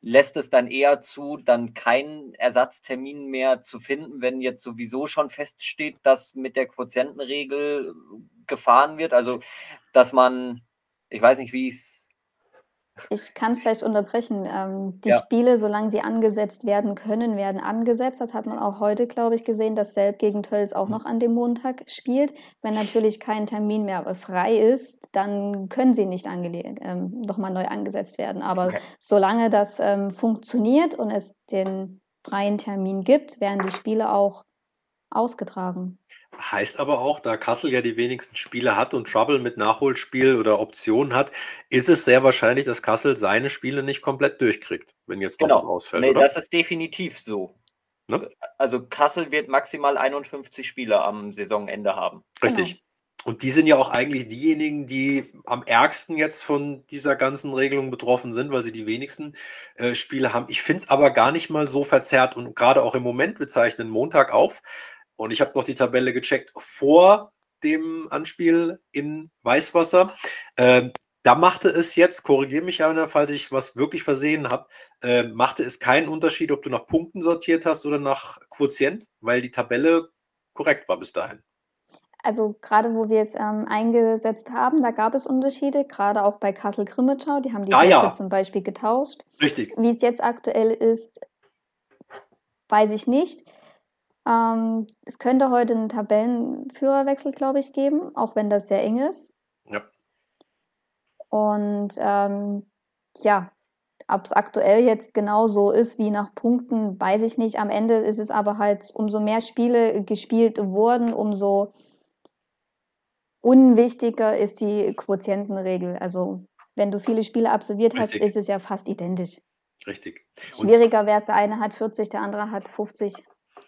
lässt es dann eher zu, dann keinen Ersatztermin mehr zu finden, wenn jetzt sowieso schon feststeht, dass mit der Quotientenregel gefahren wird? Also, dass man, ich weiß nicht, wie ich es ich kann es vielleicht unterbrechen. Ähm, die Ja. Spiele, solange sie angesetzt werden können, werden angesetzt. Das hat man auch heute, glaube ich, gesehen, dass Selb gegen Tölz auch mhm. noch an dem Montag spielt. Wenn natürlich kein Termin mehr frei ist, dann können sie nicht ähm, nochmal neu angesetzt werden. Aber Okay. solange das ähm, funktioniert und es den freien Termin gibt, werden die Spiele auch ausgetragen. Heißt aber auch, da Kassel ja die wenigsten Spiele hat und Trouble mit Nachholspiel oder Optionen hat, ist es sehr wahrscheinlich, dass Kassel seine Spiele nicht komplett durchkriegt, wenn jetzt noch genau. was ausfällt. Nee, oder? das ist definitiv so. Ne? Also Kassel wird maximal 51 Spiele am Saisonende haben. Richtig. Genau. Und die sind ja auch eigentlich diejenigen, die am ärgsten jetzt von dieser ganzen Regelung betroffen sind, weil sie die wenigsten äh, Spiele haben. Ich finde es aber gar nicht mal so verzerrt und gerade auch im Moment, wir zeichnen Montag auf, und ich habe noch die Tabelle gecheckt vor dem Anspiel in Weißwasser. Ähm, da machte es jetzt, korrigiere mich, Jana, falls ich was wirklich versehen habe, äh, machte es keinen Unterschied, ob du nach Punkten sortiert hast oder nach Quotient, weil die Tabelle korrekt war bis dahin. Also gerade wo wir es ähm, eingesetzt haben, da gab es Unterschiede, gerade auch bei Kassel Grimmitschau, die haben die ah, Sätze ja. zum Beispiel getauscht. Richtig. Wie es jetzt aktuell ist, weiß ich nicht. Ähm, es könnte heute einen Tabellenführerwechsel, glaube ich, geben, auch wenn das sehr eng ist. Ja. Und ähm, ja, ob es aktuell jetzt genau so ist wie nach Punkten, weiß ich nicht. Am Ende ist es aber halt, umso mehr Spiele gespielt wurden, umso unwichtiger ist die Quotientenregel. Also wenn du viele Spiele absolviert Richtig. hast, ist es ja fast identisch. Richtig. Schwieriger wäre es, der eine hat 40, der andere hat 50.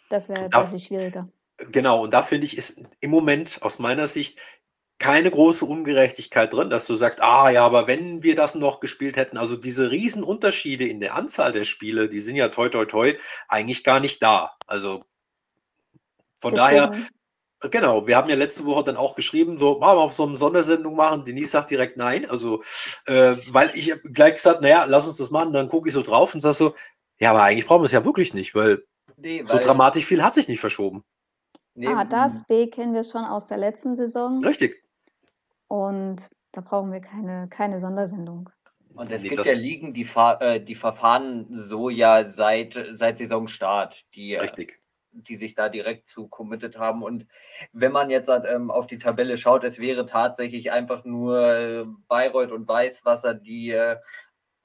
Das wäre deutlich schwieriger. Genau, und da finde ich, ist im Moment aus meiner Sicht keine große Ungerechtigkeit drin, dass du sagst, ah ja, aber wenn wir das noch gespielt hätten, also diese Riesenunterschiede in der Anzahl der Spiele, die sind ja toi toi toi eigentlich gar nicht da. Also von Deswegen. daher, genau, wir haben ja letzte Woche dann auch geschrieben, so, machen wir auf so eine Sondersendung machen. Denise sagt direkt nein, also, äh, weil ich gleich gesagt, naja, lass uns das machen, dann gucke ich so drauf und sag so, ja, aber eigentlich brauchen wir es ja wirklich nicht, weil Nee, so dramatisch viel hat sich nicht verschoben. Nee, ah, das B kennen wir schon aus der letzten Saison. Richtig. Und da brauchen wir keine, keine Sondersendung. Und es nee, gibt ja Ligen, die, äh, die verfahren so ja seit, seit Saisonstart, die, äh, Richtig. die sich da direkt zu committed haben. Und wenn man jetzt ähm, auf die Tabelle schaut, es wäre tatsächlich einfach nur äh, Bayreuth und Weißwasser, die äh,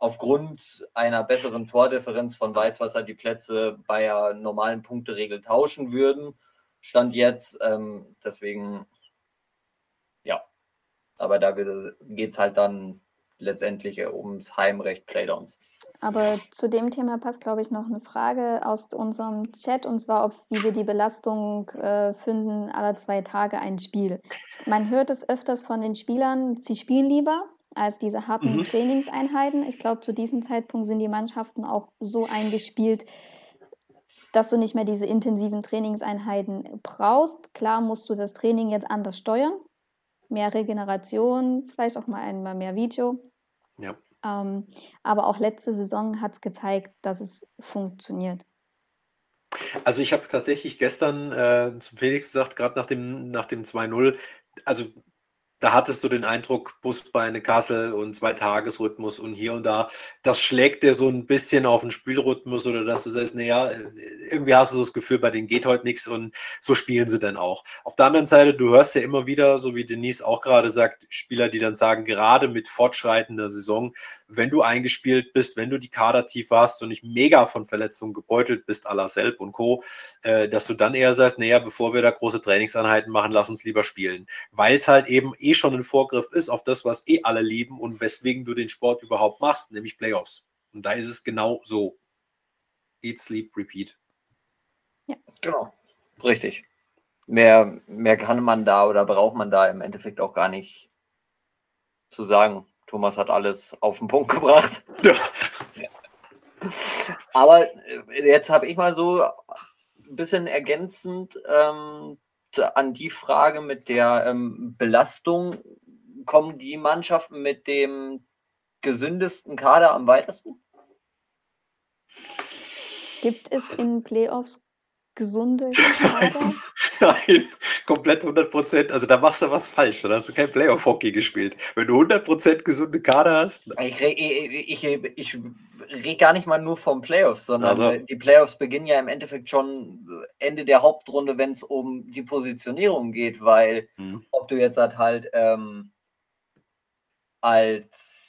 aufgrund einer besseren Tordifferenz von Weißwasser die Plätze bei der normalen Punkteregel tauschen würden. Stand jetzt. Ähm, deswegen, ja. Aber da geht es halt dann letztendlich ums Heimrecht Playdowns. Aber zu dem Thema passt, glaube ich, noch eine Frage aus unserem Chat, und zwar, ob, wie wir die Belastung äh, finden, alle zwei Tage ein Spiel. Man hört es öfters von den Spielern, sie spielen lieber, als diese harten mhm. Trainingseinheiten. Ich glaube, zu diesem Zeitpunkt sind die Mannschaften auch so eingespielt, dass du nicht mehr diese intensiven Trainingseinheiten brauchst. Klar musst du das Training jetzt anders steuern. Mehr Regeneration, vielleicht auch mal einmal mehr Video. Ja. Ähm, aber auch letzte Saison hat es gezeigt, dass es funktioniert. Also ich habe tatsächlich gestern äh, zum Felix gesagt, gerade nach dem, nach dem 2-0, also da hattest du den Eindruck, Busbeine, Kassel und Zwei-Tages-Rhythmus und hier und da, das schlägt dir so ein bisschen auf den Spielrhythmus oder dass du sagst, naja, irgendwie hast du so das Gefühl, bei denen geht heute nichts und so spielen sie dann auch. Auf der anderen Seite, du hörst ja immer wieder, so wie Denise auch gerade sagt, Spieler, die dann sagen, gerade mit fortschreitender Saison, wenn du eingespielt bist, wenn du die Kadertiefe hast und nicht mega von Verletzungen gebeutelt bist, à la Selb und Co., äh, dass du dann eher sagst, naja, bevor wir da große Trainingseinheiten machen, lass uns lieber spielen. Weil es halt eben eh schon ein Vorgriff ist auf das, was eh alle lieben und weswegen du den Sport überhaupt machst, nämlich Playoffs. Und da ist es genau so. Eat, sleep, repeat. Ja. Genau. Richtig. Mehr, mehr kann man da oder braucht man da im Endeffekt auch gar nicht zu sagen. Thomas hat alles auf den Punkt gebracht. Ja. <laughs> Aber äh, jetzt habe ich mal so ein bisschen ergänzend ähm, an die Frage mit der ähm, Belastung. Kommen die Mannschaften mit dem gesündesten Kader am weitesten? Gibt es in Playoffs gesunde Kader? <laughs> Nein, nein, komplett 100 Prozent. Also da machst du was falsch. Dann hast du kein Playoff-Hockey gespielt. Wenn du 100 Prozent gesunde Kader hast. Ich, ich, ich, ich rede gar nicht mal nur vom Playoffs, sondern also. die Playoffs beginnen ja im Endeffekt schon Ende der Hauptrunde, wenn es um die Positionierung geht, weil hm. ob du jetzt halt ähm, als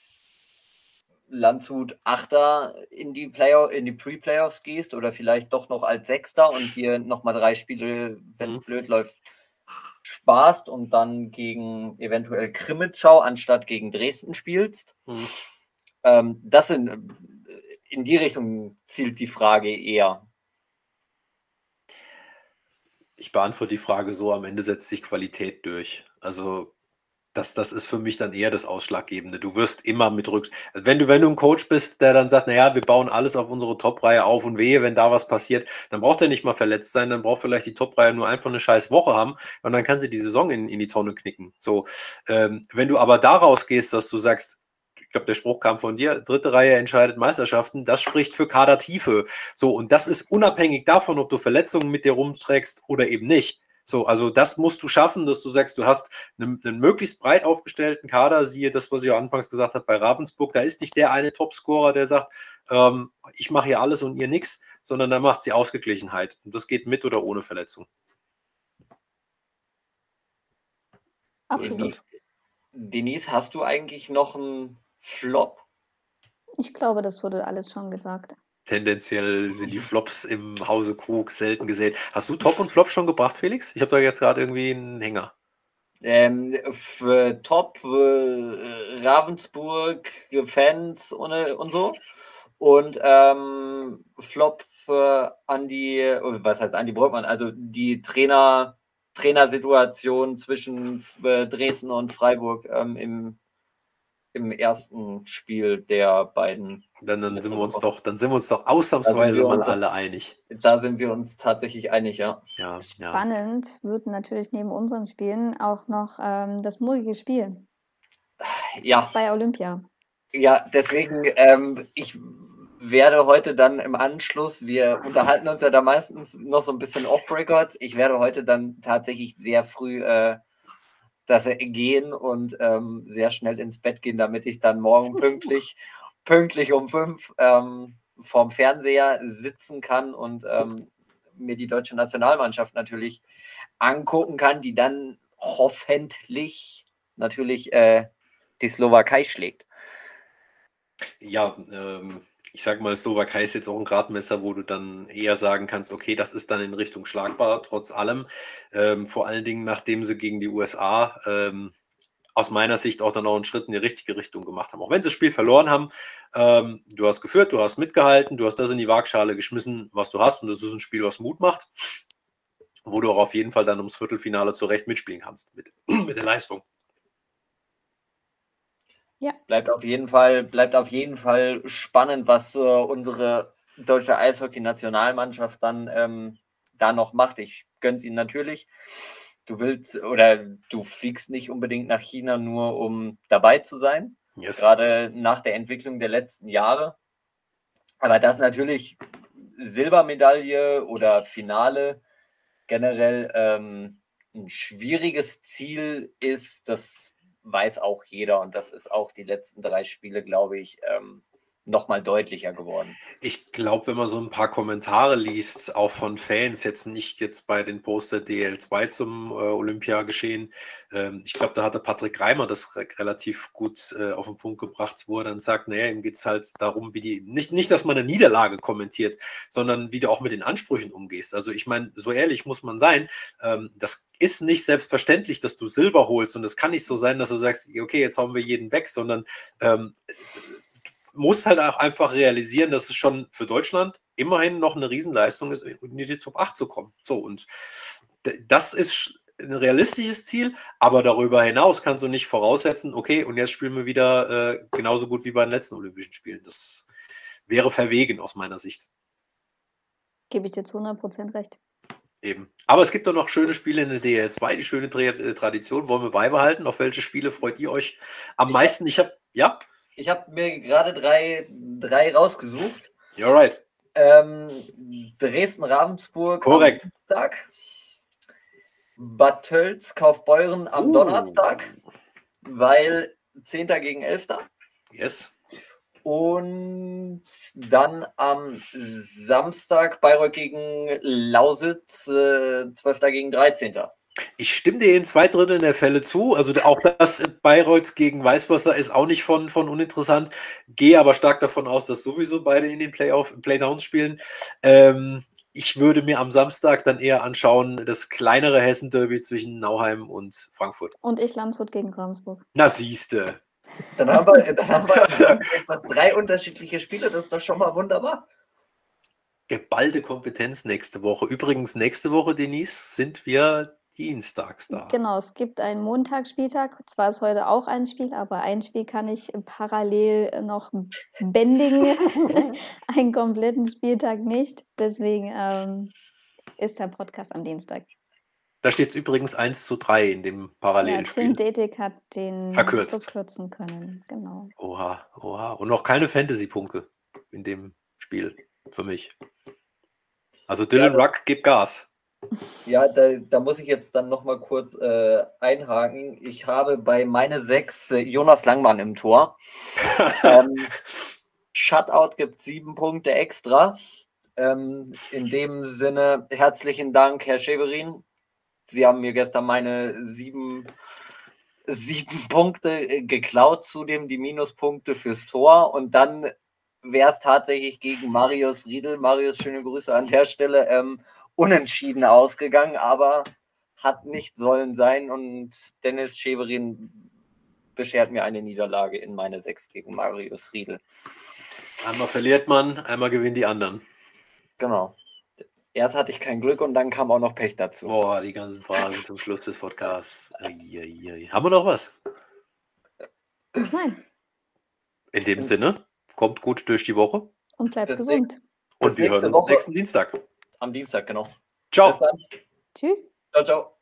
Landshut Achter in die Playoff, in die Pre-Playoffs gehst oder vielleicht doch noch als Sechster und dir nochmal drei Spiele, wenn es mhm. blöd läuft, sparst und dann gegen eventuell Krimitschau anstatt gegen Dresden spielst. Mhm. Ähm, das sind in die Richtung zielt die Frage eher. Ich beantworte die Frage so, am Ende setzt sich Qualität durch. Also das, das ist für mich dann eher das Ausschlaggebende. Du wirst immer mit Rücks. Wenn du, wenn du ein Coach bist, der dann sagt, naja, wir bauen alles auf unsere Top-Reihe auf und wehe, wenn da was passiert, dann braucht er nicht mal verletzt sein, dann braucht vielleicht die Top-Reihe nur einfach eine scheiß Woche haben und dann kann sie die Saison in, in die Tonne knicken. So, ähm, wenn du aber daraus gehst, dass du sagst, ich glaube, der Spruch kam von dir, dritte Reihe entscheidet Meisterschaften, das spricht für Kadertiefe. So, und das ist unabhängig davon, ob du Verletzungen mit dir rumträgst oder eben nicht. So, also das musst du schaffen, dass du sagst, du hast einen, einen, möglichst breit aufgestellten Kader, siehe das, was ich ja anfangs gesagt habe bei Ravensburg, da ist nicht der eine Topscorer, der sagt, ähm, ich mache hier alles und ihr nichts, sondern da macht es die Ausgeglichenheit. Und das geht mit oder ohne Verletzung. So ist das. Denise, hast du eigentlich noch einen Flop? Ich glaube, das wurde alles schon gesagt. Tendenziell sind die Flops im Hause Krug selten gesehen. Hast du Top und Flop schon gebracht, Felix? Ich habe da jetzt gerade irgendwie einen Hänger. Ähm, für Top äh, Ravensburg Fans und, und so. Und ähm, Flop für Andi, was heißt Andi Brückmann? Also die Trainer, Trainersituation zwischen äh, Dresden und Freiburg ähm, im im ersten Spiel der beiden. Dann, dann sind wir uns doch, dann sind wir uns doch ausnahmsweise mal alle einig. Da sind wir uns tatsächlich einig, ja. ja Spannend ja. wird natürlich neben unseren Spielen auch noch ähm, das morgige Spiel. Ja. Bei Olympia. Ja, deswegen, ähm, ich werde heute dann im Anschluss, wir unterhalten uns ja da meistens noch so ein bisschen off-Records, ich werde heute dann tatsächlich sehr früh äh, dass er gehen und ähm, sehr schnell ins Bett gehen, damit ich dann morgen <laughs> pünktlich, pünktlich um fünf ähm, vorm Fernseher sitzen kann und ähm, mir die deutsche Nationalmannschaft natürlich angucken kann, die dann hoffentlich natürlich äh, die Slowakei schlägt. Ja, ähm, ich sage mal, Slowakei ist jetzt auch ein Gradmesser, wo du dann eher sagen kannst, okay, das ist dann in Richtung schlagbar, trotz allem. Ähm, vor allen Dingen, nachdem sie gegen die USA ähm, aus meiner Sicht auch dann auch einen Schritt in die richtige Richtung gemacht haben. Auch wenn sie das Spiel verloren haben, ähm, du hast geführt, du hast mitgehalten, du hast das in die Waagschale geschmissen, was du hast. Und das ist ein Spiel, was Mut macht, wo du auch auf jeden Fall dann ums Viertelfinale zurecht mitspielen kannst mit, <clears throat> mit der Leistung. Ja. Es bleibt auf jeden Fall, bleibt auf jeden Fall spannend, was äh, unsere deutsche Eishockey-Nationalmannschaft dann ähm, da noch macht. Ich gönne es ihnen natürlich. Du willst oder du fliegst nicht unbedingt nach China nur, um dabei zu sein. Yes. Gerade nach der Entwicklung der letzten Jahre. Aber das natürlich Silbermedaille oder Finale generell ähm, ein schwieriges Ziel ist, das weiß auch jeder und das ist auch die letzten drei Spiele, glaube ich, ähm, nochmal deutlicher geworden. Ich glaube, wenn man so ein paar Kommentare liest, auch von Fans, jetzt nicht jetzt bei den Poster DL2 zum äh, Olympiageschehen, ähm, ich glaube, da hatte Patrick Reimer das re relativ gut äh, auf den Punkt gebracht, wo er dann sagt, naja, ihm geht es halt darum, wie die, nicht, nicht, dass man eine Niederlage kommentiert, sondern wie du auch mit den Ansprüchen umgehst. Also ich meine, so ehrlich muss man sein, ähm, das ist nicht selbstverständlich, dass du Silber holst und es kann nicht so sein, dass du sagst, okay, jetzt hauen wir jeden weg, sondern ähm, muss halt auch einfach realisieren, dass es schon für Deutschland immerhin noch eine Riesenleistung ist, in die Top 8 zu kommen. So, und das ist ein realistisches Ziel, aber darüber hinaus kannst du nicht voraussetzen, okay, und jetzt spielen wir wieder äh, genauso gut wie bei den letzten Olympischen Spielen. Das wäre verwegen aus meiner Sicht. Gebe ich dir zu 100% recht. Eben. Aber es gibt doch noch schöne Spiele in der DL2, die schöne Tradition wollen wir beibehalten. Auf welche Spiele freut ihr euch am meisten? Ich habe, ja? Ich habe mir gerade drei, drei rausgesucht. You're right. Ähm, Dresden-Ravensburg Korrekt. am Dienstag. Bad Tölz, Kaufbeuren am uh. Donnerstag, weil 10. gegen 11. Yes. Und dann am Samstag Bayreuth gegen Lausitz, äh, 12. gegen 13. Ich stimme dir in zwei Dritteln der Fälle zu. Also auch das Bayreuth gegen Weißwasser ist auch nicht von, von uninteressant. Gehe aber stark davon aus, dass sowieso beide in den Playoff, Playdowns spielen. Ähm, ich würde mir am Samstag dann eher anschauen, das kleinere Hessen-Derby zwischen Nauheim und Frankfurt. Und ich Landshut gegen Ravensburg. Na, siehste. Dann haben wir, dann haben wir <laughs> drei unterschiedliche Spiele, das ist doch schon mal wunderbar geballte Kompetenz nächste Woche. Übrigens, nächste Woche, Denise, sind wir dienstags da. Genau, es gibt einen Montagsspieltag. Zwar ist heute auch ein Spiel, aber ein Spiel kann ich parallel noch bändigen. <laughs> einen kompletten Spieltag nicht. Deswegen ähm, ist der Podcast am Dienstag. Da steht es übrigens 1 zu 3 in dem Parallelspiel. Ja, Tim Detik hat den Verkürzt. verkürzen können. Genau. Oha, oha. Und noch keine Fantasy-Punkte in dem Spiel für mich. Also Dylan ja, Ruck gibt Gas. Ja, da, da, muss ich jetzt dann nochmal kurz äh, einhaken. Ich habe bei meine sechs äh, Jonas Langmann im Tor. <laughs> ähm, Shutout gibt sieben Punkte extra. Ähm, in dem Sinne herzlichen Dank, Herr Scheverin. Sie haben mir gestern meine sieben, sieben Punkte äh, geklaut, zudem die Minuspunkte fürs Tor. Und dann wäre es tatsächlich gegen Marius Riedel. Marius, schöne Grüße an der Stelle. Ähm, unentschieden ausgegangen, aber hat nicht sollen sein und Dennis Scheverin beschert mir eine Niederlage in meine Sechs gegen Marius Riedel. Einmal verliert man, einmal gewinnen die anderen. Genau. Erst hatte ich kein Glück und dann kam auch noch Pech dazu. Boah, die ganzen Fragen zum Schluss des Podcasts. Eieiei. Haben wir noch was? Nein. In dem Sinne, kommt gut durch die Woche. Und bleibt Bis gesund. Und wir hören uns Woche. nächsten Dienstag. Am Dienstag, genau. Ciao. Tschüss. Ciao, ciao.